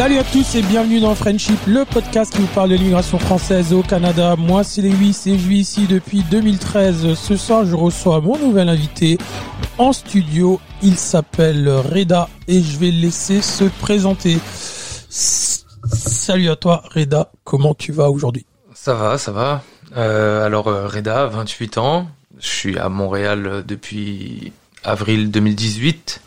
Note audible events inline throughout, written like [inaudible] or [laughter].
Salut à tous et bienvenue dans Friendship, le podcast qui vous parle de l'immigration française au Canada. Moi c'est Lewis et je vis ici depuis 2013. Ce soir je reçois mon nouvel invité en studio. Il s'appelle Reda et je vais le laisser se présenter. Salut à toi Reda, comment tu vas aujourd'hui? Ça va, ça va. Euh, alors euh, Reda, 28 ans. Je suis à Montréal depuis avril 2018.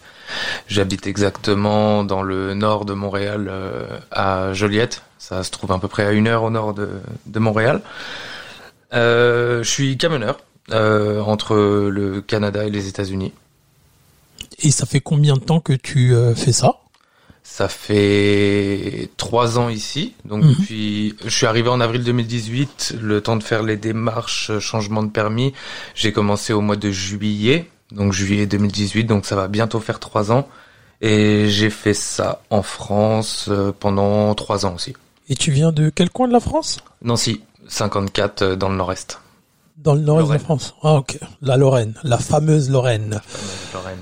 J'habite exactement dans le nord de Montréal, euh, à Joliette. Ça se trouve à peu près à une heure au nord de, de Montréal. Euh, je suis camionneur euh, entre le Canada et les États-Unis. Et ça fait combien de temps que tu fais ça? Ça fait trois ans ici. Donc Mhm. depuis, je suis arrivé en avril 2018, le temps de faire les démarches, changement de permis. J'ai commencé au mois de juillet, donc juillet 2018, donc ça va bientôt faire trois ans. Et j'ai fait ça en France euh, pendant trois ans aussi. Et tu viens de quel coin de la France? Nancy, 54 euh, dans le nord-est. Dans le nord-est de la Lorraine. France. Ah ok, la Lorraine, la fameuse Lorraine. Lorraine.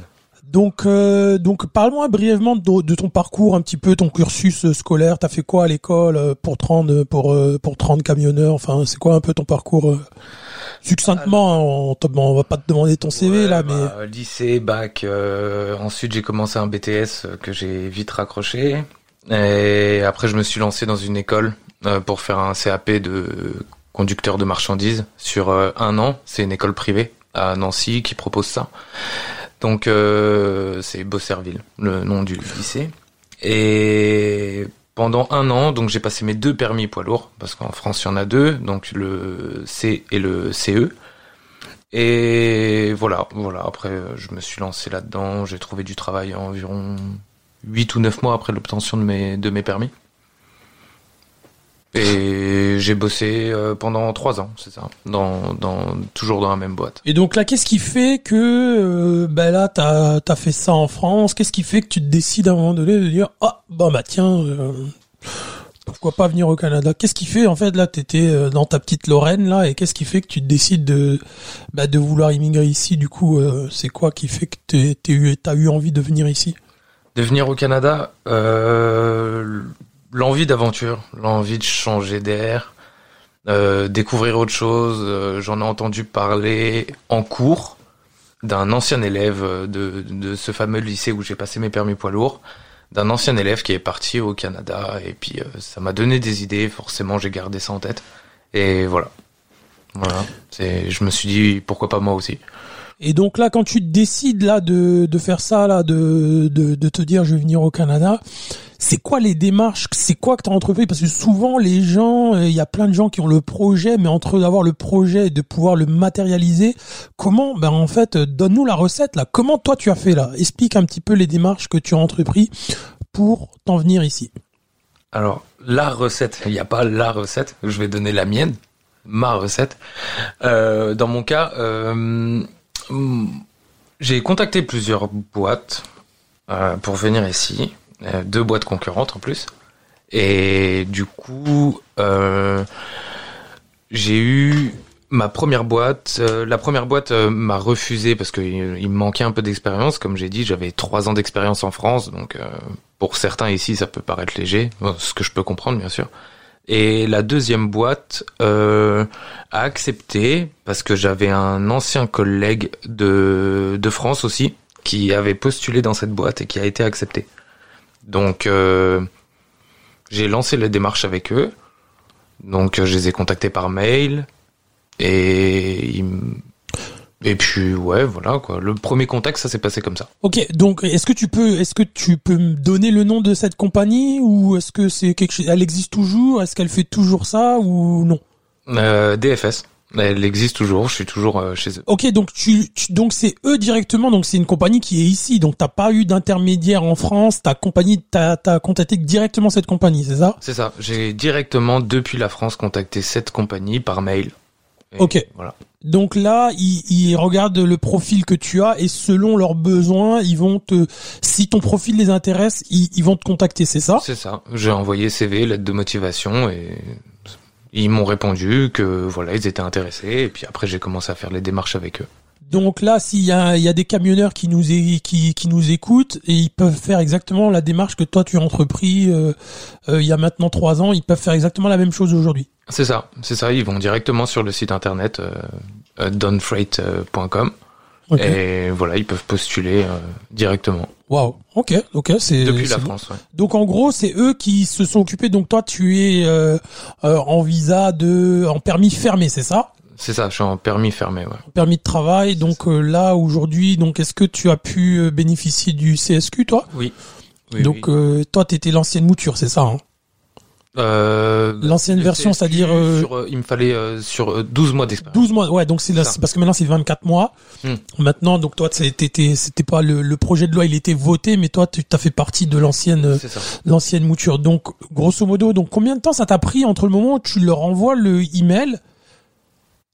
Donc, euh, donc parle-moi brièvement de, de ton parcours, un petit peu ton cursus scolaire. T'as fait quoi à l'école pour 30 pour pour 30 camionneurs? Enfin, c'est quoi un peu ton parcours succinctement on, on va pas te demander ton CV Ouais, là, mais bah, lycée, bac. euh, ensuite, j'ai commencé un BTS euh, que j'ai vite raccroché. Et après, je me suis lancé dans une école euh, pour faire un CAP de conducteur de marchandises sur un an. C'est une école privée à Nancy qui propose ça. Donc, euh, c'est Beaucerville, le nom du lycée. Et pendant un an, donc j'ai passé mes deux permis poids lourds, parce qu'en France il y en a deux, donc le C et le CE. Et voilà, voilà. Après, euh, je me suis lancé là-dedans. J'ai trouvé du travail environ 8 ou 9 mois après l'obtention de mes, de mes permis. Et j'ai bossé euh, pendant 3 ans, c'est ça. Dans, dans, toujours dans la même boîte. et donc là, qu'est-ce qui fait que euh, ben là t'as as fait ça en France? Qu'est-ce qui fait que tu te décides à un moment donné de dire ah bah bah tiens euh, pourquoi pas venir au Canada? Qu'est-ce qui fait en fait là t'étais euh, dans ta petite Lorraine là et qu'est-ce qui fait que tu te décides de bah, de vouloir immigrer ici? Du coup, euh, c'est quoi qui fait que t'es- t'es eu t'as eu envie de venir ici? De venir au Canada, euh, l'envie d'aventure, l'envie de changer d'air, euh, découvrir autre chose. Euh, J'en ai entendu parler en cours d'un ancien élève de, de ce fameux lycée où j'ai passé mes permis poids lourds, d'un ancien élève qui est parti au Canada et puis euh, ça m'a donné des idées. Forcément, j'ai gardé ça en tête et voilà. Voilà, je me suis dit pourquoi pas moi aussi. Et donc là, quand tu décides là de, faire ça, de, te dire je vais venir au Canada, c'est quoi les démarches? C'est quoi que tu as entrepris? Parce que souvent les gens, euh, il y a plein de gens qui ont le projet, mais entre d'avoir le projet et de pouvoir le matérialiser, comment Ben en fait, euh, donne-nous la recette là. Comment toi tu as fait là? Explique un petit peu les démarches que tu as entrepris pour t'en venir ici. Alors, la recette, il n'y a pas la recette, je vais donner la mienne, ma recette. Euh, dans mon cas, j'ai contacté plusieurs boîtes euh, pour venir ici, euh, deux boîtes concurrentes en plus. Et du coup, euh, j'ai eu ma première boîte. la première boîte m'a refusé parce qu'il il me manquait un peu d'expérience. Comme j'ai dit, j'avais trois ans d'expérience en France, donc pour certains ici, ça peut paraître léger, ce que je peux comprendre bien sûr. Et la deuxième boîte euh, a accepté parce que j'avais un ancien collègue de, de France aussi qui avait postulé dans cette boîte et qui a été accepté. Donc euh, j'ai lancé les démarches avec eux. Donc euh, je les ai contactés par mail et ils et puis ouais voilà quoi. Le premier contact ça s'est passé comme ça. Ok, donc est-ce que tu peux, est-ce que tu peux me donner le nom de cette compagnie ou est-ce que c'est quelque chose, elle existe toujours, est-ce qu'elle fait toujours ça ou non? Euh, DFS, elle existe toujours. Je suis toujours euh, chez eux. Ok, donc tu, tu- donc c'est eux directement, donc c'est une compagnie qui est ici, donc t'as pas eu d'intermédiaire en France, ta compagnie, t'as t'as contacté directement cette compagnie, c'est ça? C'est ça. J'ai directement depuis la France contacté cette compagnie par mail. Ok. Voilà. Donc là, ils, ils regardent le profil que tu as et selon leurs besoins, ils vont te, si ton profil les intéresse, ils, ils vont te contacter, c'est ça? C'est ça. J'ai envoyé CV, lettre de motivation et ils m'ont répondu que voilà, ils étaient intéressés et puis après j'ai commencé à faire les démarches avec eux. Donc là, s'il y a, il y a des camionneurs qui nous é- qui, qui nous écoutent et ils peuvent faire exactement la démarche que toi tu as entrepris euh, euh, il y a maintenant trois ans, ils peuvent faire exactement la même chose aujourd'hui. C'est ça, c'est ça. Ils vont directement sur le site internet euh, euh, donfreight.com et voilà, ils peuvent postuler directement Waouh. Ok. Ok. C'est depuis la bon. France. ouais. Donc en gros, c'est eux qui se sont occupés. Donc toi, tu es euh, euh, en visa de, en permis fermé, c'est ça? C'est ça. Je suis en permis fermé. Ouais. Permis de travail. Donc euh, là aujourd'hui, donc est-ce que tu as pu euh, bénéficier du CSQ, toi? Oui. Oui, Donc oui. euh, toi, t'étais l'ancienne mouture, c'est ça hein? Euh, L'ancienne version, c'est-à-dire, euh, sur, euh, il me fallait euh, sur euh, 12 mois d'expérience. 12 mois, ouais, donc c'est là, Ça. c'est parce que maintenant c'est 24 mois. Hmm. Maintenant, donc toi, c'était, t'étais- c'était pas le, le projet de loi, il était voté, mais toi, tu as fait partie de l'ancienne, euh, l'ancienne mouture. Donc, grosso modo, donc combien de temps ça t'a pris entre le moment où tu leur envoies le email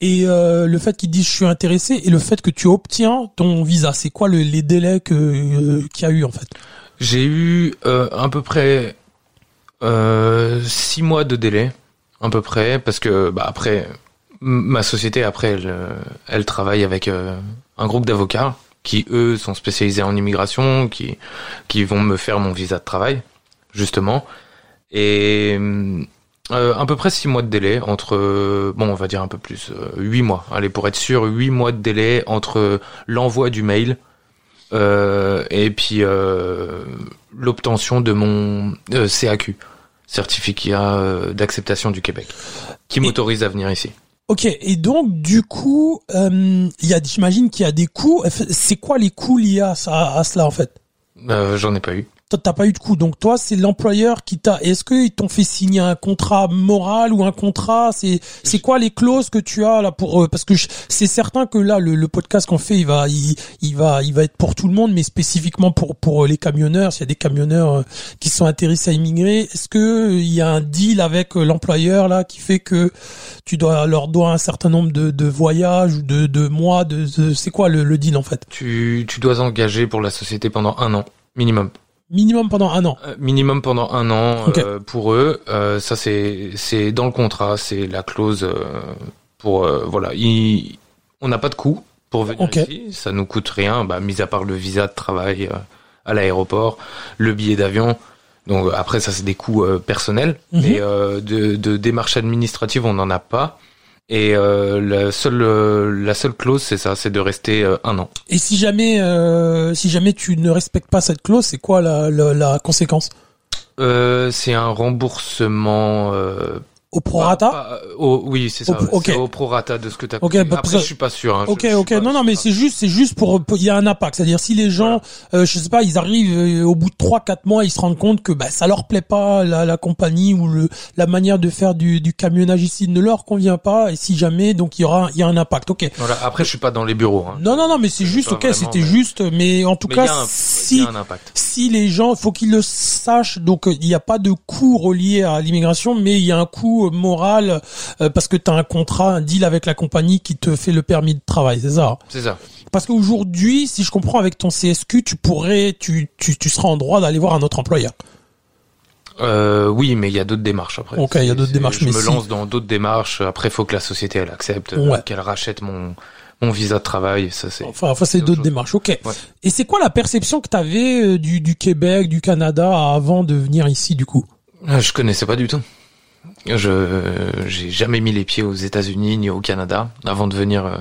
et euh, le fait qu'ils disent je suis intéressé et le fait que tu obtiens ton visa C'est quoi le- les délais que euh, qu'il y a eu en fait? J'ai eu euh, à peu près euh, six mois de délai, à peu près, parce que bah, après ma société après elle, euh, elle travaille avec euh, un groupe d'avocats qui eux sont spécialisés en immigration, qui qui vont me faire mon visa de travail justement. Et euh, à peu près six mois de délai entre euh, bon on va dire un peu plus euh, huit mois allez pour être sûr huit mois de délai entre l'envoi du mail euh, et puis euh, l'obtention de mon euh, CAQ, certificat euh, d'acceptation du Québec, qui m'autorise à venir ici. Ok, et donc du coup, euh, il y a, j'imagine qu'il y a des coûts. C'est quoi les coûts liés à, ça, à cela en fait? Euh, J'en ai pas eu. Toi, t'as pas eu de coup. Donc toi, c'est l'employeur qui t'a. Est-ce qu'ils t'ont fait signer un contrat moral ou un contrat? C'est c'est quoi les clauses que tu as là pour euh, Parce que c'est certain que là, le, le podcast qu'on fait, il va il, va il va être pour tout le monde, mais spécifiquement pour pour euh, les camionneurs. S'il y a des camionneurs euh, qui sont intéressés à immigrer, est-ce que il y a un deal avec l'employeur là qui fait que tu dois leur dois un certain nombre de, de voyages ou de, de mois de, de- c'est quoi le, le deal en fait? Tu, tu dois engager pour la société pendant un an minimum. Minimum pendant un an. Euh, minimum pendant un an euh, pour eux. Euh, ça c'est c'est dans le contrat, c'est la clause euh, pour euh, voilà. Il- on n'a pas de coût pour venir ici. Ça nous coûte rien, bah, mis à part le visa de travail euh, à l'aéroport, le billet d'avion. Donc après ça c'est des coûts personnels, Mhm. mais euh, de, de démarches administratives on n'en a pas. Et euh, la seule euh, la seule clause c'est ça, c'est de rester euh, un an. Et si jamais, euh, si jamais tu ne respectes pas cette clause, c'est quoi la, la, la conséquence? Euh, c'est un remboursement euh, Au prorata Pas- pas- au- oui, c'est ça. Au- au prorata de ce que tu as Ok, coûté. bah, Après, je suis pas sûr. hein. Ok, je ok. pas- non, non, mais c'est juste, c'est juste pour, il y a un impact. C'est-à-dire si les gens, euh, je sais pas, ils arrivent euh, au bout de trois, quatre mois, ils se rendent compte que bah ça leur plaît pas, la, la compagnie ou le, la manière de faire du, du camionnage ici ne leur convient pas. Et si jamais, donc il y aura, il y a un impact. Ok. Voilà. Après, je suis pas dans les bureaux. Hein. Non, non, non, mais c'est juste, ok, c'était mais- juste, mais en tout Mais cas, un- si y a un impact. si les gens, faut qu'ils le sachent. Donc, euh, il n'y a pas de coût relié à l'immigration, mais il y a un coût euh, moral euh, parce que tu as un contrat, un deal avec la compagnie qui te fait le permis de travail, c'est ça. C'est ça. Parce qu'aujourd'hui, si je comprends avec ton CSQ, tu pourrais, tu, tu, tu seras en droit d'aller voir un autre employeur. Euh, oui, mais il y a d'autres démarches après. Ok, il y a d'autres démarches, Je mais me si- lance dans d'autres démarches. Après, il faut que la société elle accepte, euh, Ouais. qu'elle rachète mon mon visa de travail. Ça c'est. Enfin, enfin, c'est c'est autre d'autres démarches. Ok. Ouais. Et c'est quoi la perception que tu avais du, du Québec, du Canada avant de venir ici, du coup? Ah, Je connaissais pas du tout. Je j'ai jamais mis les pieds aux États-Unis ni au Canada avant de venir euh,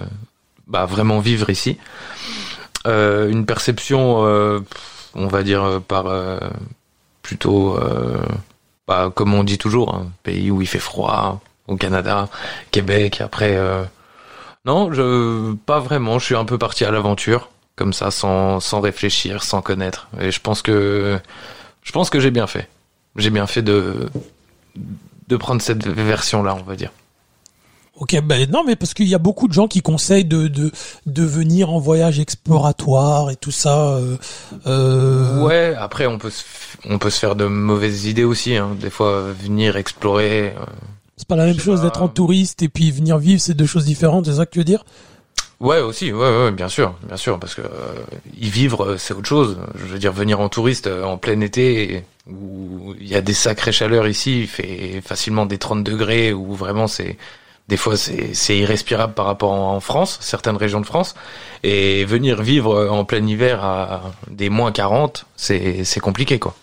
bah, vraiment vivre ici. Euh, une perception, euh, on va dire par plutôt, bah, comme on dit toujours, un pays où il fait froid, au Canada, Québec. Après, non, je pas vraiment. Je suis un peu parti à l'aventure comme ça, sans sans réfléchir, sans connaître. Et je pense que je pense que j'ai bien fait. J'ai bien fait de de prendre cette version-là, on va dire. Ok, ben non, mais parce qu'il y a beaucoup de gens qui conseillent de, de, de venir en voyage exploratoire et tout ça. Euh, euh, Ouais, après on peut se, on peut se faire de mauvaises idées aussi. Hein. Des fois, venir explorer. euh, C'est pas la même chose d'être en touriste et puis venir vivre, c'est deux choses différentes, c'est ça que tu veux dire? Ouais, aussi, ouais, ouais, bien sûr, bien sûr, parce que y vivre, c'est autre chose. Je veux dire, venir en touriste en plein été, où il y a des sacrées chaleurs ici, il fait facilement des 30 degrés, où vraiment c'est Des fois, c'est irrespirable par rapport en, France, certaines régions de France. Et venir vivre en plein hiver à des moins 40, c'est compliqué, quoi.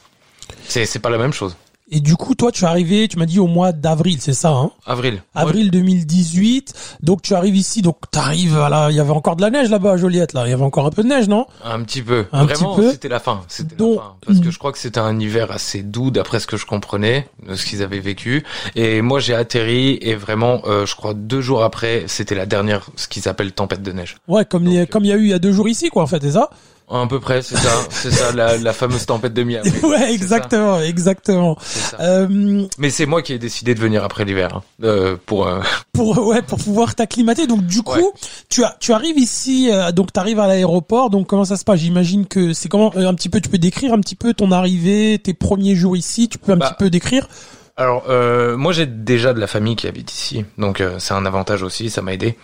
C'est pas la même chose. Et du coup, toi, tu es arrivé, tu m'as dit au mois d'avril, c'est ça, hein? Avril. Avril 2018. Donc tu arrives ici, donc tu arrives, il y avait encore de la neige là-bas à Joliette, là. Il y avait encore un peu de neige, non? Un petit peu. Un Vraiment, c'était la fin. C'était Donc- la fin. Parce que je crois que c'était un hiver assez doux, d'après ce que je comprenais, de ce qu'ils avaient vécu. Et moi, j'ai atterri et vraiment, euh, je crois deux jours après, c'était la dernière, ce qu'ils appellent tempête de neige. Ouais, comme il y a- Donc, euh, comme il y a eu il y a deux jours ici, quoi, en fait, c'est ça? À peu près, c'est ça, [laughs] c'est ça, la, la fameuse tempête de mi-avril. Ouais, exactement, exactement. Euh, Mais c'est moi qui ai décidé de venir après l'hiver, hein, euh, pour. euh, [laughs] pour ouais, pour pouvoir t'acclimater. Donc du coup, Ouais. tu as tu arrives ici, donc tu arrives à l'aéroport. Donc comment ça se passe? J'imagine que c'est comment un petit peu. Tu peux décrire un petit peu ton arrivée, tes premiers jours ici? Tu peux un Bah, petit peu décrire? Alors, euh, moi j'ai déjà de la famille qui habite ici, donc euh, c'est un avantage aussi, ça m'a aidé.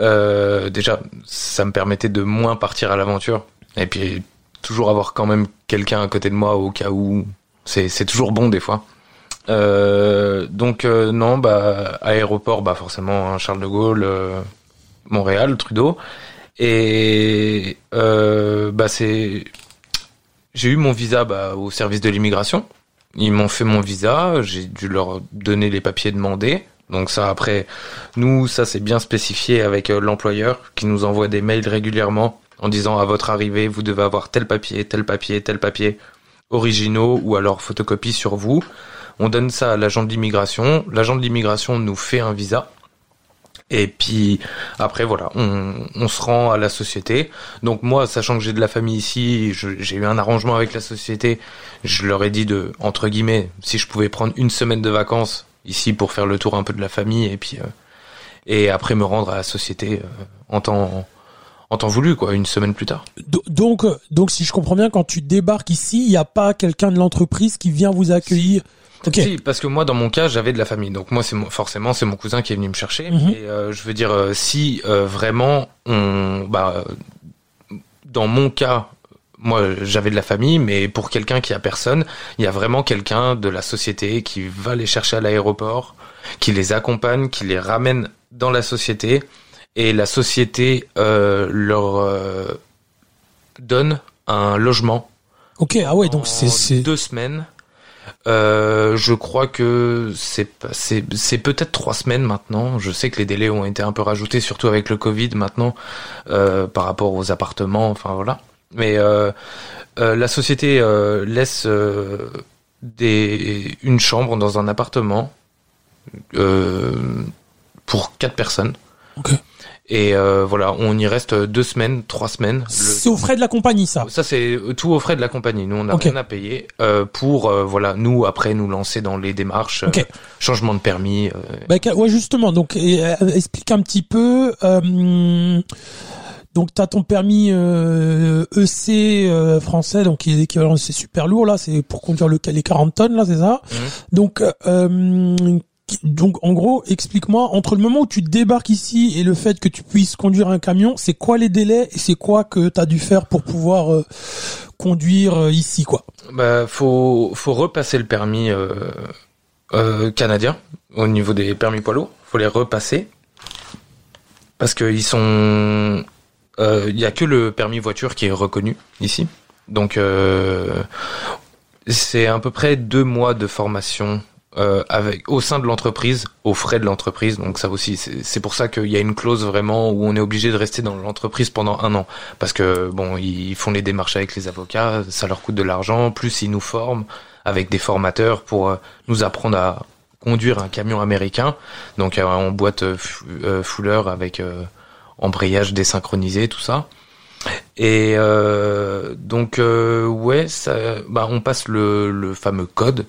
Euh, déjà, ça me permettait de moins partir à l'aventure, et puis toujours avoir quand même quelqu'un à côté de moi au cas où. C'est toujours bon des fois. Euh, donc euh, non, bah aéroport, bah forcément hein, Charles de Gaulle, euh, Montréal, Trudeau, et euh, bah c'est j'ai eu mon visa bah, au service de l'immigration. Ils m'ont fait mon visa, j'ai dû leur donner les papiers demandés. Donc ça après, nous ça c'est bien spécifié avec euh, l'employeur qui nous envoie des mails régulièrement en disant à votre arrivée vous devez avoir tel papier, tel papier, tel papier originaux ou alors photocopie sur vous. On donne ça à l'agent de l'immigration. L'agent de l'immigration nous fait un visa. Et puis après voilà, on, on se rend à la société. Donc moi, sachant que j'ai de la famille ici, j'ai eu un arrangement avec la société. Je leur ai dit de entre guillemets, si je pouvais prendre une semaine de vacances ici pour faire le tour un peu de la famille et puis euh, et après me rendre à la société euh, en temps en temps voulu quoi, une semaine plus tard. Do- Donc euh, donc si je comprends bien, quand tu débarques ici, il n'y a pas quelqu'un de l'entreprise qui vient vous accueillir. Ok. Si, parce que moi, dans mon cas, j'avais de la famille. Donc moi, c'est forcément, c'est mon cousin qui est venu me chercher. Mhm. Et euh, je veux dire, euh, si euh, vraiment, on, bah, dans mon cas, moi, j'avais de la famille, mais pour quelqu'un qui a personne, il y a vraiment quelqu'un de la société qui va les chercher à l'aéroport, qui les accompagne, qui les ramène dans la société, et la société euh, leur euh, donne un logement Ok. Ah ouais. Donc c'est deux semaines. Euh, je crois que c'est c'est c'est peut-être trois semaines maintenant. Je sais que les délais ont été un peu rajoutés, surtout avec le Covid maintenant, par rapport aux appartements. Enfin voilà. Mais la société laisse des une chambre dans un appartement pour quatre personnes. Ok. Et euh, voilà, on y reste deux semaines, trois semaines. Le- C'est aux frais de la compagnie, ça. ça c'est tout aux frais de la compagnie. Nous on n'a rien à payer euh, pour euh, voilà nous après nous lancer dans les démarches, euh, Ok. changement de permis. euh, Bah, ouais, justement. Donc, euh, explique un petit peu. Euh, donc, t'as ton permis euh, EC euh, français, donc qui est l'équivalent, c'est super lourd là. C'est pour conduire le, les 40 tonnes là, c'est ça. Mhm. Donc, euh, donc, en gros, explique-moi entre le moment où tu débarques ici et le fait que tu puisses conduire un camion, c'est quoi les délais et c'est quoi que t'as dû faire pour pouvoir euh, conduire euh, ici, quoi? Bah faut faut repasser le permis euh, canadien au niveau des permis poids lourds. Faut les repasser parce que ils sont il y a que le permis voiture qui est reconnu ici. Donc c'est à peu près deux mois de formation euh, avec au sein de l'entreprise, aux frais de l'entreprise. Donc ça aussi, c'est pour ça qu'il y a une clause vraiment où on est obligé de rester dans l'entreprise pendant un an, parce que bon, ils font les démarches avec les avocats, ça leur coûte de l'argent. Plus ils nous forment avec des formateurs pour euh, nous apprendre à conduire un camion américain, donc euh, en boîte euh, fou- euh, fouleur avec embrayage désynchronisé, tout ça. Et donc ouais, ça, bah, on passe le, le fameux code,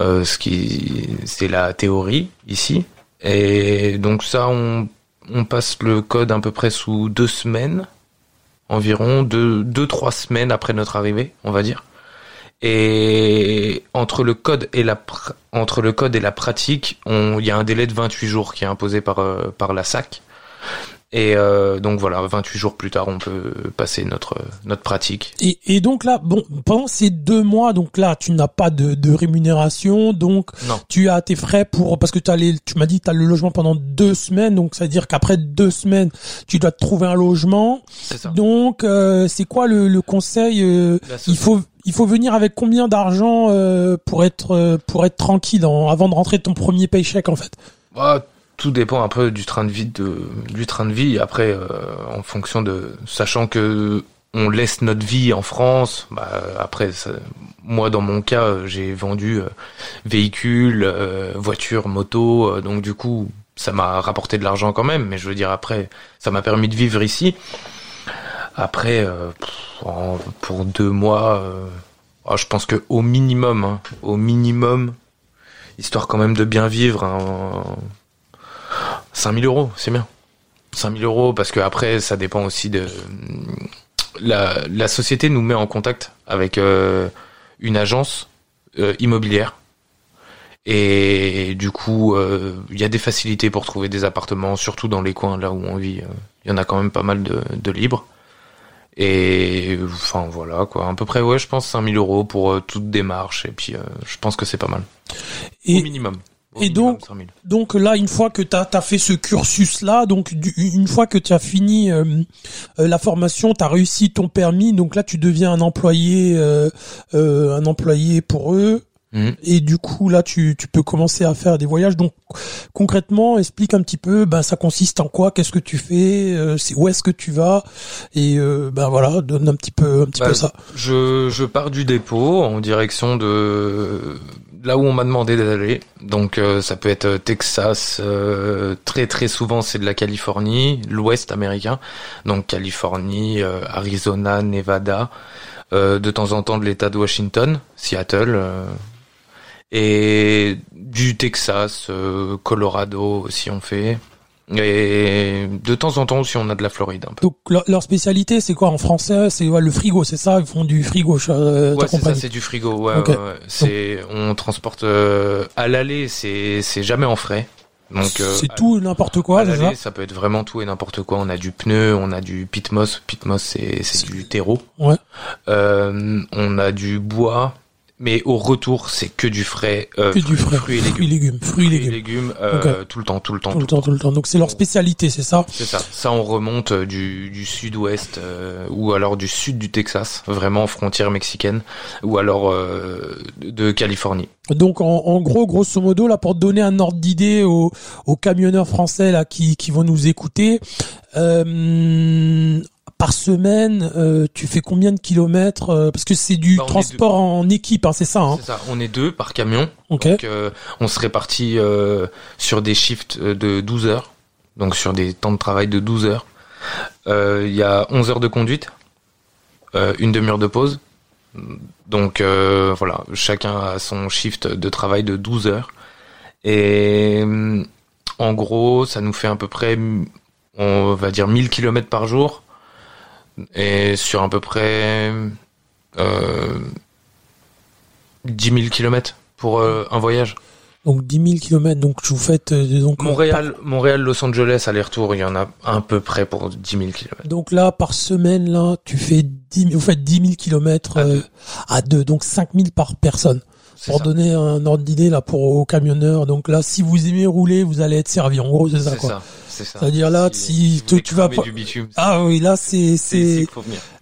ce qui c'est la théorie ici. Et donc ça, on, on passe le code à peu près sous deux semaines, environ deux, deux trois semaines après notre arrivée, on va dire. Et entre le code et la entre le code et la pratique, il y a un délai de 28 jours qui est imposé par euh, par la SAC. Et euh, donc voilà, 28 jours plus tard, on peut passer notre notre pratique. Et, et donc là, bon, pendant ces deux mois, donc là, tu n'as pas de, de rémunération, donc Non. tu as tes frais pour parce que tu as les, tu m'as dit tu as le logement pendant deux semaines, donc ça veut dire qu'après deux semaines, tu dois te trouver un logement. C'est ça. Donc euh, c'est quoi le, le conseil euh, Il faut il faut venir avec combien d'argent euh, pour être euh, pour être tranquille en- avant de rentrer ton premier paycheck en fait? Bah, tout dépend un peu du train de vie de, du train de vie. Après, euh, en fonction de, sachant que on laisse notre vie en France. Bah, après, ça- moi dans mon cas, j'ai vendu euh, véhicules, euh, voitures, motos. euh, donc du coup, ça m'a rapporté de l'argent quand même. Mais je veux dire après, ça m'a permis de vivre ici. Après, euh, pour deux mois, euh, ah, je pense que au minimum, hein, au minimum, histoire quand même de bien vivre. Hein, 5000 euros, c'est bien. 5000 euros, parce que après, ça dépend aussi de. La, la société nous met en contact avec euh, une agence euh, immobilière. Et du coup, euh, il y a des facilités pour trouver des appartements, surtout dans les coins là où on vit. Il y en a quand même pas mal de, de libres. Et enfin voilà quoi, à peu près ouais, je pense 5000 euros pour euh, toute démarche. Et puis euh, je pense que c'est pas mal. Et Au minimum. Et donc, 5000. Donc là, une fois que tu as, fait ce cursus-là, donc du- une fois que tu as fini euh, euh, la formation, tu as réussi ton permis, donc là tu deviens un employé, euh, euh, un employé pour eux. Mhm. Et du coup, là, tu, tu peux commencer à faire des voyages. Donc, concrètement, explique un petit peu, ben, ça consiste en quoi, qu'est-ce que tu fais, euh, c'est où est-ce que tu vas, et euh, ben voilà, donne un petit peu, un petit Bah, peu ça. Je, je pars du dépôt en direction de là où on m'a demandé d'aller. Donc euh, ça peut être euh, Texas, euh, très très souvent c'est de la Californie, l'Ouest américain. Donc Californie, Arizona, Nevada, de temps en temps de l'État de Washington, Seattle. et du Texas, Colorado aussi on fait. Et de temps en temps aussi on a de la Floride un peu. Donc leur, leur spécialité, c'est quoi en français? C'est ouais, le frigo, c'est ça? Ils font du frigo, euh, Ouais, c'est ça, c'est du frigo. Ouais. C'est, on transporte euh, à l'aller, c'est, c'est jamais en frais. Donc euh, c'est tout et n'importe quoi, à c'est ça l'aller, ça? peut être vraiment tout et n'importe quoi. On a du pneu, on a du pitmos. Pitmos, c'est, c'est du terreau. Ouais. Euh, on a du bois, mais au retour, c'est que du frais. euh, Que du frais. Fruits et légumes. Fruits et légumes. Fruits et légumes. euh, tout le temps, tout le temps, Tout le temps, tout le temps. Donc c'est leur spécialité, c'est ça? C'est ça. Ça, on remonte euh, du, du sud-ouest euh, ou alors du sud du Texas, vraiment frontière mexicaine, ou alors euh, de Californie. Donc en, en gros, grosso modo, là pour donner un ordre d'idée aux, aux camionneurs français là qui, qui vont nous écouter, euh, par semaine, euh, tu fais combien de kilomètres euh, Parce que c'est du Bah, transport en équipe, hein, c'est ça. Hein C'est ça. On est deux par camion. Donc, euh, on se répartit sur des shifts de 12 heures, donc sur des temps de travail de 12 heures. Il y a 11 heures de conduite, une demi-heure de pause. Donc voilà, chacun a son shift de travail de 12 heures. Et en gros, ça nous fait à peu près, on va dire 1000 km par jour. Et sur à peu près euh, 10 000 km pour euh, un voyage. Donc 10 000 kilomètres. Donc vous faites euh, donc Montréal, Montréal, Los Angeles, aller-retour, il y en a à peu près pour 10 000 km. Donc là, par semaine, là, tu fais 10 000, vous faites 10 000 kilomètres À euh, deux. à deux, donc 5 000 par personne. Pour ça. donner un ordre d'idée là pour aux camionneurs. Donc là, si vous aimez rouler, vous allez être servi. En gros, c'est ça quoi. ça. C'est ça. C'est-à-dire là, si tu- vas cramer pas- du bitume, c'est- Ah oui, là c'est c'est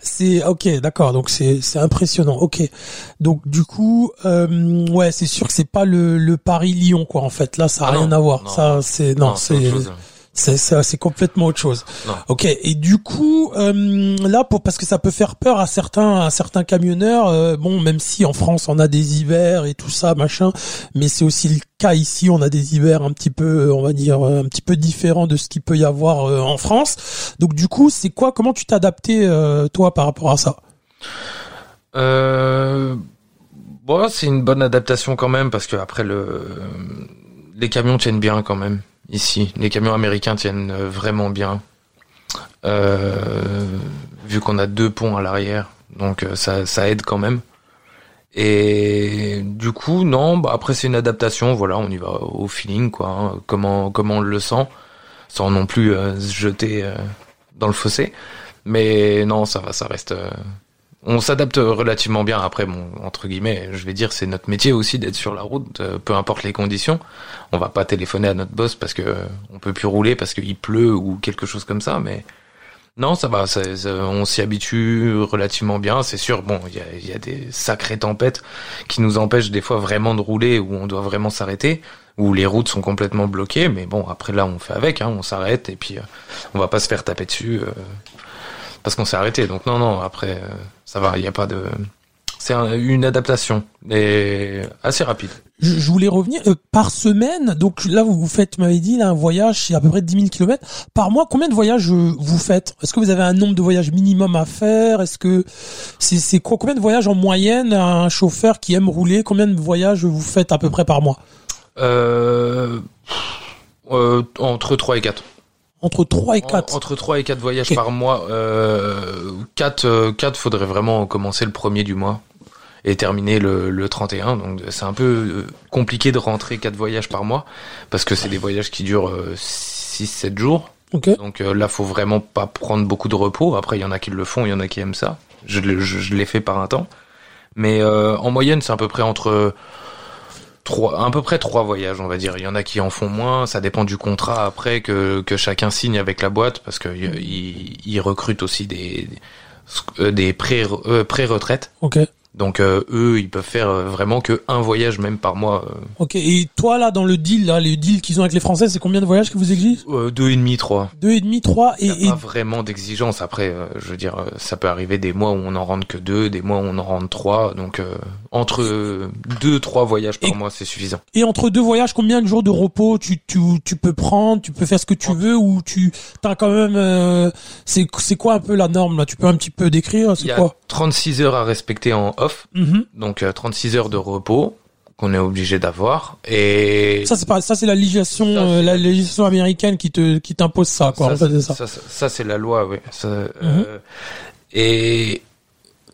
c'est ok, d'accord. Donc c'est c'est impressionnant. Ok. Donc du coup, euh, ouais, c'est sûr que c'est pas le le Paris Lyon quoi. En fait, là, ça a Ah rien non, à voir. non. ça c'est non, c'est. C'est c'est c'est complètement autre chose. Non. Ok. Et du coup, euh, là, pour parce que ça peut faire peur à certains à certains camionneurs. euh, bon, même si en France on a des hivers et tout ça, machin, mais c'est aussi le cas ici. On a des hivers un petit peu, on va dire, euh, un petit peu différents de ce qu'il peut y avoir euh, en France. Donc du coup, c'est quoi Comment tu t'es adapté euh, toi par rapport à ça? Euh, bon, c'est une bonne adaptation quand même parce que après le, les camions tiennent bien quand même ici. Les camions américains tiennent euh, vraiment bien. Euh, vu qu'on a deux ponts à l'arrière, donc euh, ça, aide quand même. Et du coup, non, bah après c'est une adaptation. Voilà, on y va au feeling, quoi. hein, comment comment on le sent. sans non plus euh, se jeter dans le fossé. Mais non, ça va, ça reste. On s'adapte relativement bien. Après, bon, entre guillemets, je vais dire, c'est notre métier aussi d'être sur la route, euh, peu importe les conditions. On va pas téléphoner à notre boss parce que euh, on peut plus rouler parce qu'il pleut ou quelque chose comme ça. Mais non, ça va. on s'y habitue relativement bien. C'est sûr. Bon, il y a, des sacrées tempêtes qui nous empêchent des fois vraiment de rouler où on doit vraiment s'arrêter où les routes sont complètement bloquées. Mais bon, après là, on fait avec. Hein, on s'arrête et puis euh, on va pas se faire taper dessus. parce qu'on s'est arrêté. Donc non, non, après, ça va, il n'y a pas de... C'est un- une adaptation, et assez rapide. Je, je voulais revenir euh, par semaine. Donc là, vous vous faites, m'avez dit, là, un voyage, c'est à peu près 10 000 kilomètres par mois. Combien de voyages euh, vous faites? Est-ce que vous avez un nombre de voyages minimum à faire? Est-ce que c'est c'est quoi Combien de voyages en moyenne un chauffeur qui aime rouler? Combien de voyages vous faites à peu près par mois? Euh, euh, entre 3 et 4. Entre 3 et 4. Entre 3 et 4 voyages par mois. Euh, 4, euh, 4, faudrait vraiment commencer le premier du mois et terminer le, le 31. Donc c'est un peu euh, compliqué de rentrer 4 voyages par mois parce que c'est des voyages qui durent 6-7 jours. Ok. Donc euh, là, faut vraiment pas prendre beaucoup de repos. Après, il y en a qui le font, il y en a qui aiment ça. Je, je, je l'ai fait par un temps. Mais euh, en moyenne, c'est à peu près entre trois, à peu près trois voyages, on va dire. Il y en a qui en font moins. Ça dépend du contrat après que, que chacun signe avec la boîte parce que euh, ils, ils recrutent aussi des euh, des pré euh, pré-retraites. Ok. Donc euh, eux, ils peuvent faire vraiment que un voyage même par mois. Ok. Et toi là, dans le deal, là, les deals qu'ils ont avec les Français, c'est combien de voyages que vous exigez? Euh, deux et demi, trois. Deux et demi, trois et, Il n'y et a pas vraiment d'exigence. Après, euh, je veux dire, ça peut arriver des mois où on en rentre que deux, des mois où on en rentre trois. Donc, entre euh, deux, trois voyages par Et- mois, c'est suffisant. Et entre deux voyages, combien de jours de repos tu, tu, tu peux prendre, tu peux faire ce que tu veux ou tu t'as quand même euh, c'est c'est quoi un peu la norme là? Tu peux un petit peu décrire Il c'est a quoi? 36 heures à respecter en off, Mhm. donc euh, 36 heures de repos qu'on est obligé d'avoir. Et Ça c'est pas ça c'est la législation Ça, euh, la législation américaine qui te qui t'impose ça quoi. en fait, c'est ça. ça, ça- ça, c'est la loi, oui. Ça, Mhm. euh, et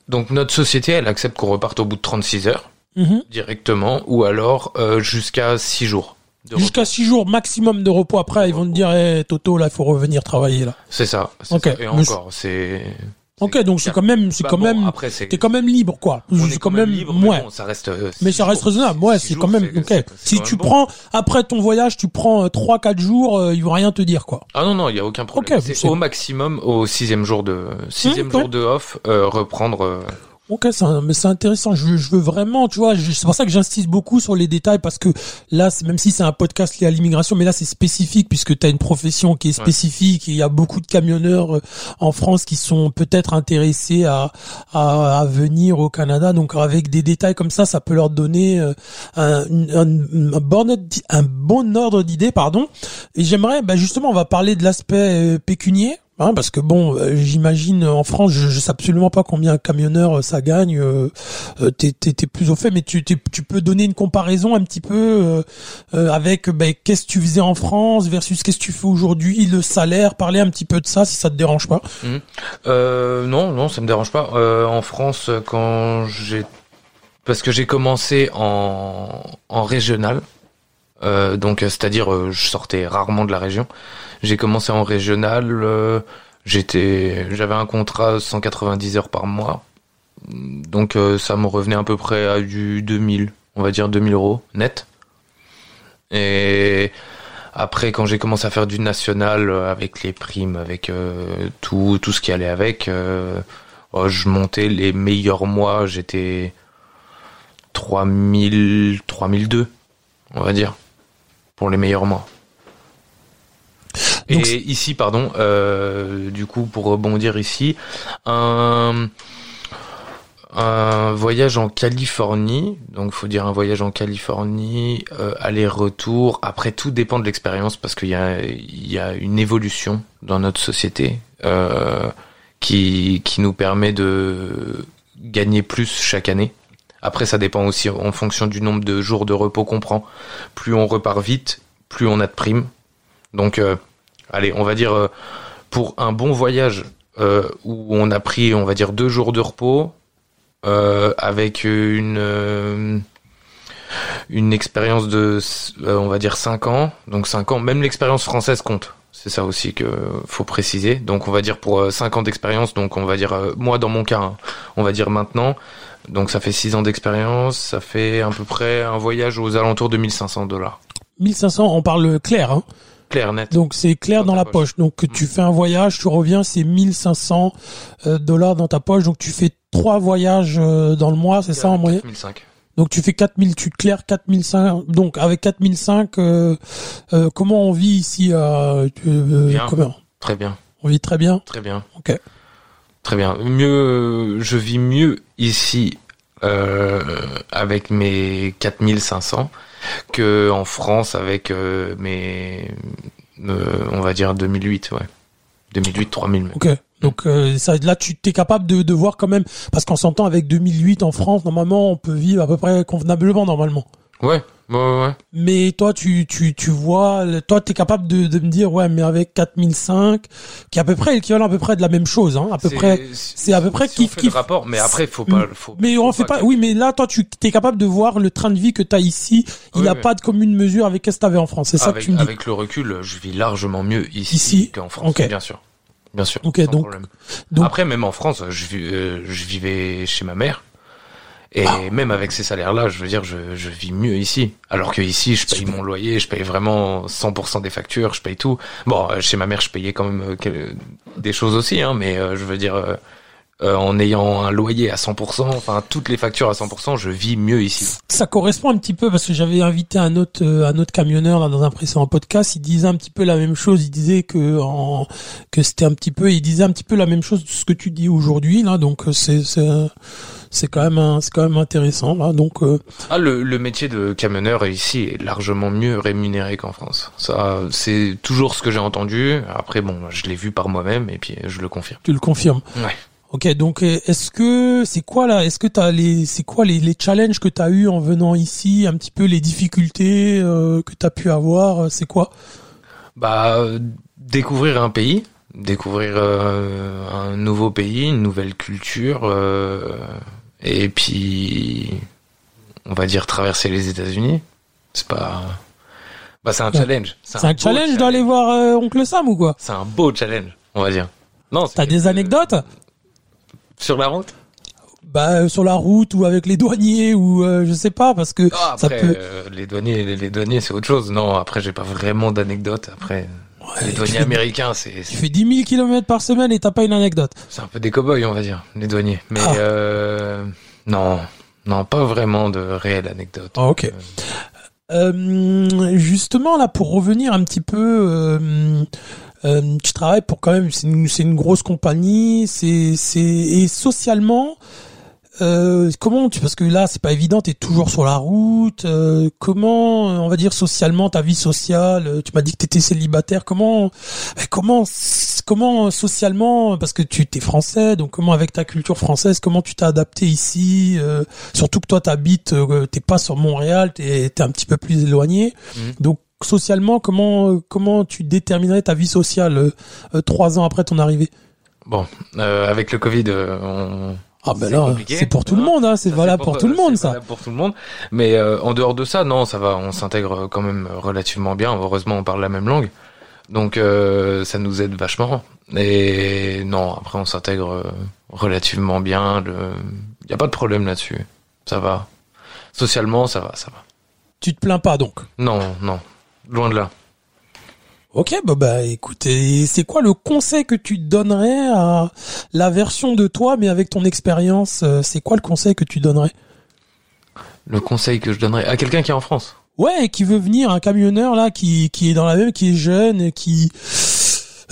donc notre société, elle accepte qu'on reparte au bout de 36 heures Mhm. directement, ou alors euh, jusqu'à 6 jours. Jusqu'à six jours maximum de repos après ils vont te dire Toto là il faut revenir travailler là. C'est ça. c'est Ok. ça. Et Mais encore, c'est. Ok donc c'est quand même c'est Bah quand bon, même Après, t'es quand même libre quoi. C'est est quand même libre, mais ouais. bon, ça reste. euh, Mais ça reste jours. raisonnable. Ouais, c'est quand même ok. Si tu bon. prends après ton voyage, tu prends euh, trois quatre jours, euh, ils vont rien te dire quoi. Ah non non, il y a aucun problème. Ok, c'est c'est- au maximum au sixième jour de sixième Mmh, jour ouais. de off euh, reprendre. Ok, c'est un- mais c'est intéressant. Je, veux- je veux vraiment, tu vois, c'est pour ça que j'insiste beaucoup sur les détails parce que là, même si c'est un podcast lié à l'immigration, mais là c'est spécifique puisque tu as une profession qui est spécifique. et Il y a beaucoup de camionneurs euh, en France qui sont peut-être intéressés à, à, à venir au Canada. Donc avec des détails comme ça, ça peut leur donner euh, un, un, un bon, un bon ordre d'idée, pardon. Et j'aimerais, bah justement, on va parler de l'aspect euh, pécunier. Hein, parce que bon, euh, j'imagine euh, en France, je, je sais absolument pas combien un camionneur euh, ça gagne. T'es, plus au fait, mais tu, tu peux donner une comparaison un petit peu avec ben, qu'est-ce que tu faisais en France versus qu'est-ce que tu fais aujourd'hui, le salaire, parler un petit peu de ça si ça te dérange pas. Euh, non, non, ça me dérange pas. En France, quand j'ai, parce que j'ai commencé en, en régional, euh, donc euh, c'est-à-dire euh, je sortais rarement de la région. J'ai commencé en régional, j'étais, j'avais un contrat 190 heures par mois, donc ça me revenait à peu près à du 2000, on va dire 2000 euros net. Et après, quand j'ai commencé à faire du national avec les primes, avec tout, tout ce qui allait avec, oh, je montais les meilleurs mois, j'étais 3000, 3002, on va dire, pour les meilleurs mois. Donc, Et ici, pardon, euh, du coup, pour rebondir ici, un, un voyage en Californie, donc faut dire un voyage en Californie, euh, aller-retour. Après, tout dépend de l'expérience parce qu'il y a, il y a une évolution dans notre société euh, qui, qui nous permet de gagner plus chaque année. Après, ça dépend aussi en fonction du nombre de jours de repos qu'on prend. Plus on repart vite, plus on a de primes. Donc, euh, allez, on va dire euh, pour un bon voyage euh, où on a pris, on va dire, deux jours de repos avec une une expérience de, on va dire, cinq ans. Donc cinq ans, même l'expérience française compte. C'est ça aussi que faut préciser. Donc on va dire pour 5 ans d'expérience, donc on va dire moi dans mon cas, hein, on va dire maintenant. Donc ça fait 6 ans d'expérience, ça fait à peu près un voyage aux alentours de 1500 dollars. 1500, on parle clair, hein Clair, net. Donc c'est clair dans, la poche. Donc tu fais un voyage, tu reviens, c'est 1500 euh, dollars dans ta poche. Donc tu fais trois voyages euh, dans le mois, c'est ça en moyenne? 4005. Donc tu fais 4000, tu te claires 4005. Donc avec 4005, euh, euh, comment on vit ici euh, bien. comment? Très bien. On vit très bien? Très bien. Ok. Très bien. Mieux, je vis mieux ici avec mes 4500 que en France avec euh, mes, on va dire 2008, ouais. 2008, 3000 Ok. Donc euh, là, tu es capable de, de voir quand même, parce qu'en s'entend avec 2008 en France, normalement, on peut vivre à peu près convenablement normalement. Ouais, ouais, ouais. Mais toi, tu, tu, tu vois, toi, t'es capable de, de me dire, ouais, mais avec 4005, qui est à peu près l'équivalent à peu près de la même chose, hein, à peu près, c'est à peu près si kiff, kiff. rapport, mais après, faut pas, faut. Mais on fait pas, oui, mais là, toi, tu t'es capable de voir le train de vie que t'as ici, il n'a pas de commune mesure avec ce que t'avais en France, c'est ça que tu me dis. Avec le recul, je vis largement mieux ici, ici qu'en France, okay. bien sûr. Bien sûr. Ok, donc, donc, Après, même en France, je, euh, je vivais chez ma mère. Et ah. même avec ces salaires-là, je veux dire, je, je, vis mieux ici. Alors que ici, je paye mon loyer, je paye vraiment 100% des factures, je paye tout. Bon, euh, chez ma mère, je payais quand même euh, des choses aussi, hein, mais euh, je veux dire, en ayant un loyer à 100%, enfin toutes les factures à 100%, je vis mieux ici. Ça correspond un petit peu parce que j'avais invité un autre un autre camionneur là dans un précédent podcast. Il disait un petit peu la même chose. Il disait que en, que c'était un petit peu, il disait un petit peu la même chose de ce que tu dis aujourd'hui là. Donc c'est c'est quand même c'est quand même intéressant là donc euh... ah le, le métier de camionneur ici est largement mieux rémunéré qu'en France ça c'est toujours ce que j'ai entendu après bon je l'ai vu par moi-même et puis je le confirme tu le confirmes ouais Ok, donc est-ce que c'est quoi là Est-ce que t'as les c'est quoi les, les challenges que t'as eu en venant ici, un petit peu les difficultés euh, que t'as pu avoir, c'est quoi? Bah découvrir un pays, découvrir euh, un nouveau pays, une nouvelle culture, euh, et puis, on va dire traverser les États-Unis. C'est pas. Bah, c'est un challenge. C'est un, challenge, d'aller voir euh, Oncle Sam ou quoi? C'est un beau challenge, on va dire. Non. T'as des anecdotes? Sur la route bah euh, sur la route ou avec les douaniers ou euh, je sais pas parce que ah, après, ça peut... les douaniers les, douaniers c'est autre chose non après j'ai pas vraiment d'anecdotes après les douaniers américains, c'est. Tu fais 10 000 km par semaine et t'as pas une anecdote. C'est un peu des cow-boys, on va dire, les douaniers. Mais ah. euh, non, non, pas vraiment de réelle anecdote. Ah, ok. Euh, euh, justement, là, pour revenir un petit peu, euh, euh, tu travailles pour quand même, c'est une, une, grosse compagnie, c'est, c'est et socialement, euh, comment tu parce que là c'est pas évident t'es toujours sur la route euh, comment on va dire socialement ta vie sociale euh, tu m'as dit que t'étais célibataire comment comment comment socialement parce que tu t'es français donc comment avec ta culture française comment tu t'es adapté ici surtout que toi t'habites t'es pas sur Montréal t'es es un petit peu plus éloigné mmh. donc socialement comment comment tu déterminerais ta vie sociale trois ans après ton arrivée? Bon avec le Covid on ah ben là, c'est pour tout le monde, hein. c'est valable pour, tout le monde ça. pour tout le monde. Mais euh, en dehors de ça, non, ça va, on s'intègre quand même relativement bien. Heureusement, on parle la même langue, donc euh, ça nous aide vachement. Et non, après on s'intègre euh, relativement bien. Il y a pas de problème là-dessus. Ça va. Socialement, ça va, ça va. Tu te plains pas donc? Non, non, loin de là. Ok, bah, bah écoutez, c'est quoi le conseil que tu donnerais à la version de toi, mais avec ton expérience euh, C'est quoi le conseil que tu donnerais? Le conseil que je donnerais à quelqu'un qui est en France Ouais, qui veut venir, un camionneur là, qui, qui est dans la même, qui est jeune, qui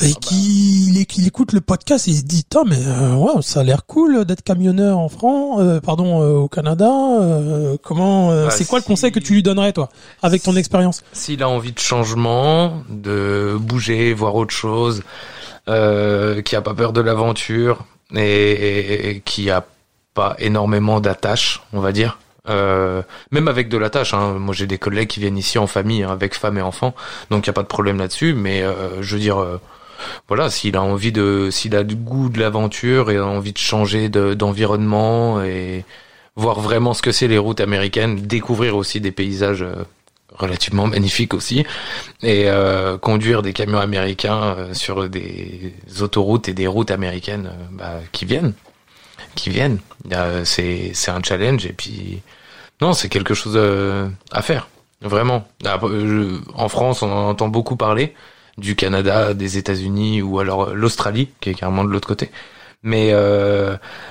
et qui, qui écoute le podcast et il se dit mais euh, ça a l'air cool d'être camionneur en France, euh, pardon, euh, au Canada. Euh, comment bah, C'est quoi le conseil que tu lui donnerais toi, avec ton expérience? S'il a envie de changement, de bouger, voir autre chose, qui a pas peur de l'aventure et, et, qui a pas énormément d'attaches, on va dire. Euh, même avec de la tâche, hein. moi j'ai des collègues qui viennent ici en famille, hein, avec femme et enfants, donc il y a pas de problème là-dessus. Mais euh, je veux dire, voilà, s'il a envie de, s'il a du goût de l'aventure et envie de changer d'environnement et voir vraiment ce que c'est les routes américaines, découvrir aussi des paysages relativement magnifique aussi, et euh, conduire des camions américains euh, sur des autoroutes et des routes américaines euh, bah, qui viennent, qui viennent. C'est c'est un challenge et puis non, c'est quelque chose à faire, vraiment. En France, on en entend beaucoup parler du Canada, des États-Unis ou alors l'Australie, qui est carrément de l'autre côté. Mais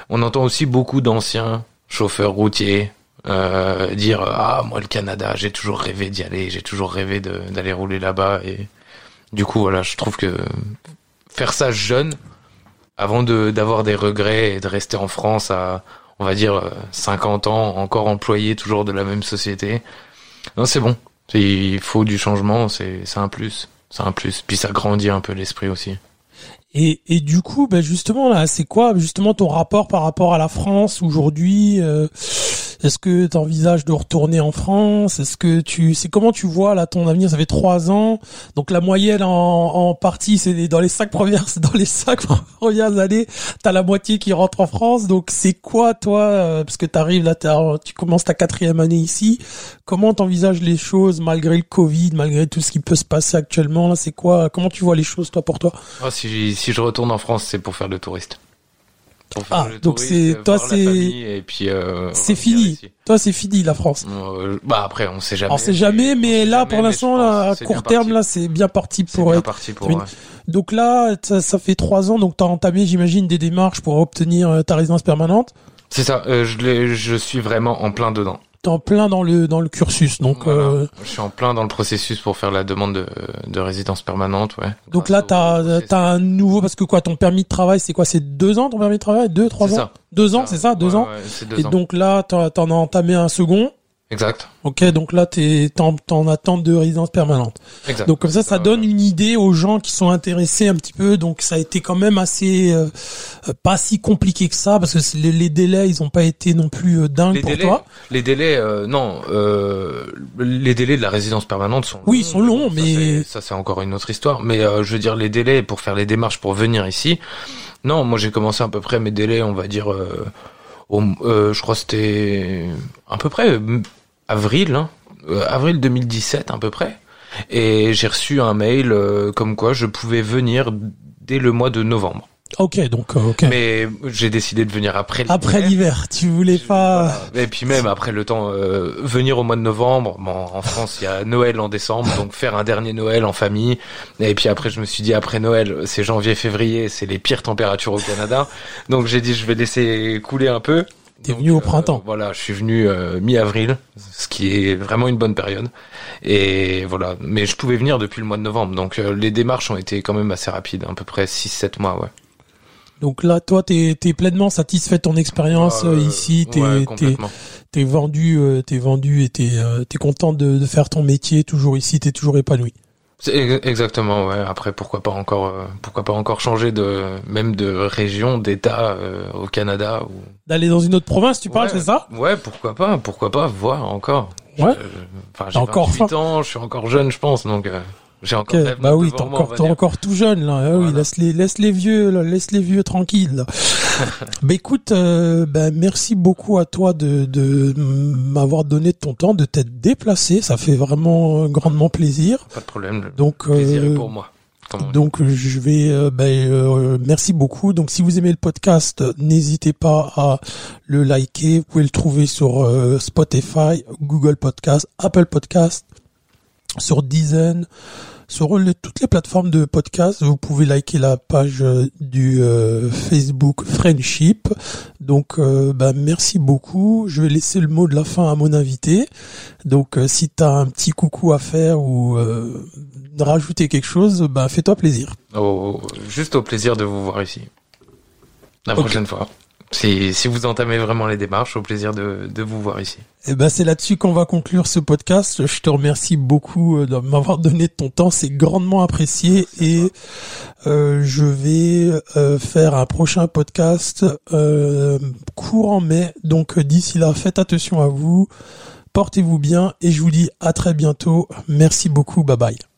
on entend aussi beaucoup d'anciens chauffeurs routiers euh, dire ah moi le Canada j'ai toujours rêvé d'y aller j'ai toujours rêvé d'aller rouler là-bas et du coup voilà je trouve que faire ça jeune avant d'avoir des regrets et de rester en France à on va dire 50 ans encore employé toujours de la même société non c'est bon. Il faut du changement c'est un plus c'est un plus. Puis ça grandit un peu l'esprit aussi. Et, et du coup, ben justement là, c'est quoi justement ton rapport par rapport à la France aujourd'hui euh, est-ce que tu envisages de retourner en France? Est-ce que tu, c'est comment tu vois là ton avenir? Ça fait trois ans, donc la moyenne en, en partie, c'est dans les cinq premières, [laughs] dans les cinq premières années, t'as la moitié qui rentre en France. Donc c'est quoi toi euh, Parce que t'arrives là, tu commences ta quatrième année ici. Comment t'envisages les choses malgré le Covid, malgré tout ce qui peut se passer actuellement? Là C'est quoi Comment tu vois les choses toi pour toi? Oh, si, si je retourne en France, c'est pour faire le touriste ah, donc c'est toi c'est et puis euh, c'est fini. Toi c'est fini la France. Euh, bah après on sait jamais. On sait jamais, mais là pour l'instant à court terme là c'est bien parti pour. Bien parti pour. Donc là ça, ça, fait trois ans donc t'as entamé j'imagine des démarches pour obtenir euh, ta résidence permanente. C'est ça. Euh, je je suis vraiment en plein dedans en plein dans le dans le cursus. Donc euh... je suis en plein dans le processus pour faire la demande de, de résidence permanente, ouais. Donc là t'as t'as un nouveau parce que quoi ton permis de travail c'est quoi c'est deux ans ton permis de travail? Deux trois ans? ça. deux ans c'est ça deux ans? deux Et donc là t'en as entamé un second. Exact. Ok, donc là, t'es en, en attente de résidence permanente. Exact. Donc comme ça, ça donne une idée aux gens qui sont intéressés un petit peu. Donc ça a été quand même assez euh, euh, pas si compliqué que ça parce que les, les délais, ils ont pas été non plus euh, dingues les pour délais, toi. Les délais, euh, non, les délais de la résidence permanente sont. Oui, ils sont longs, mais ça c'est encore une autre histoire. Mais je veux dire, les délais pour faire les démarches pour venir ici. Non, moi j'ai commencé à peu près mes délais, on va dire. Au, je crois c'était à peu près avril, hein, euh, avril 2017 à peu près. Et j'ai reçu un mail euh, comme quoi je pouvais venir dès le mois de novembre. Ok, donc euh, ok. Mais j'ai décidé de venir après l'hiver. Après l'hiver, tu voulais pas. Et puis même après le temps, venir au mois de novembre. Bon, en France, il y a Noël en décembre, donc faire un dernier Noël en famille. Et puis après, je me suis dit après Noël, c'est janvier-février, c'est les pires températures au Canada. Donc j'ai dit je vais laisser couler un peu. T'es venu au euh, printemps. voilà, je suis venu euh, mi-avril, ce qui est vraiment une bonne période. Et voilà, mais je pouvais venir depuis le mois de novembre, donc euh, les démarches ont été quand même assez rapides, à peu près 6-7 mois, ouais. Donc là, toi, t'es es pleinement satisfait de ton expérience ici. T'es ouais, vendu, t'es vendu et t'es es content de, de, faire ton métier toujours ici. T'es toujours épanoui. Exactement, ouais. Après, pourquoi pas encore, euh, pourquoi pas encore changer de, même de région, d'état euh, au Canada ou d'aller dans une autre province, tu parles, c'est ça? Ouais, pourquoi pas, pourquoi pas, voir encore. Ouais. Enfin, j'ai encore 28 ans, je suis encore jeune, je pense, donc. Euh, j'ai encore bah oui, t'es encore, t'es encore tout jeune là. Ah oui, laisse les, laisse les vieux, là, laisse les vieux tranquilles. [laughs] bah écoute, euh, bah, merci beaucoup à toi de, de m'avoir donné ton temps, de t'être déplacé. Ça fait vraiment grandement plaisir. Pas de problème. Donc plaisir pour moi. Donc je vais, euh, bah, euh, merci beaucoup. Donc si vous aimez le podcast, n'hésitez pas à le liker. Vous pouvez le trouver sur Spotify, Google Podcast, Apple Podcast, sur Deezen sur toutes les plateformes de podcast. Vous pouvez liker la page euh, du euh, Facebook Friendship. Donc, euh, bah, merci beaucoup. Je vais laisser le mot de la fin à mon invité. Donc, si tu as un petit coucou à faire ou rajouter quelque chose, bah, fais-toi plaisir. Oh, juste au plaisir de vous voir ici. La prochaine fois. Si, si vous entamez vraiment les démarches, au plaisir de, de vous voir ici. Eh ben c'est là-dessus qu'on va conclure ce podcast. Je te remercie beaucoup euh, de m'avoir [laughs] donné ton temps, c'est grandement apprécié et euh, je vais euh, faire un prochain podcast euh, courant mai. Donc d'ici là, faites attention à vous, portez-vous bien et je vous dis à très bientôt. Merci beaucoup, bye bye.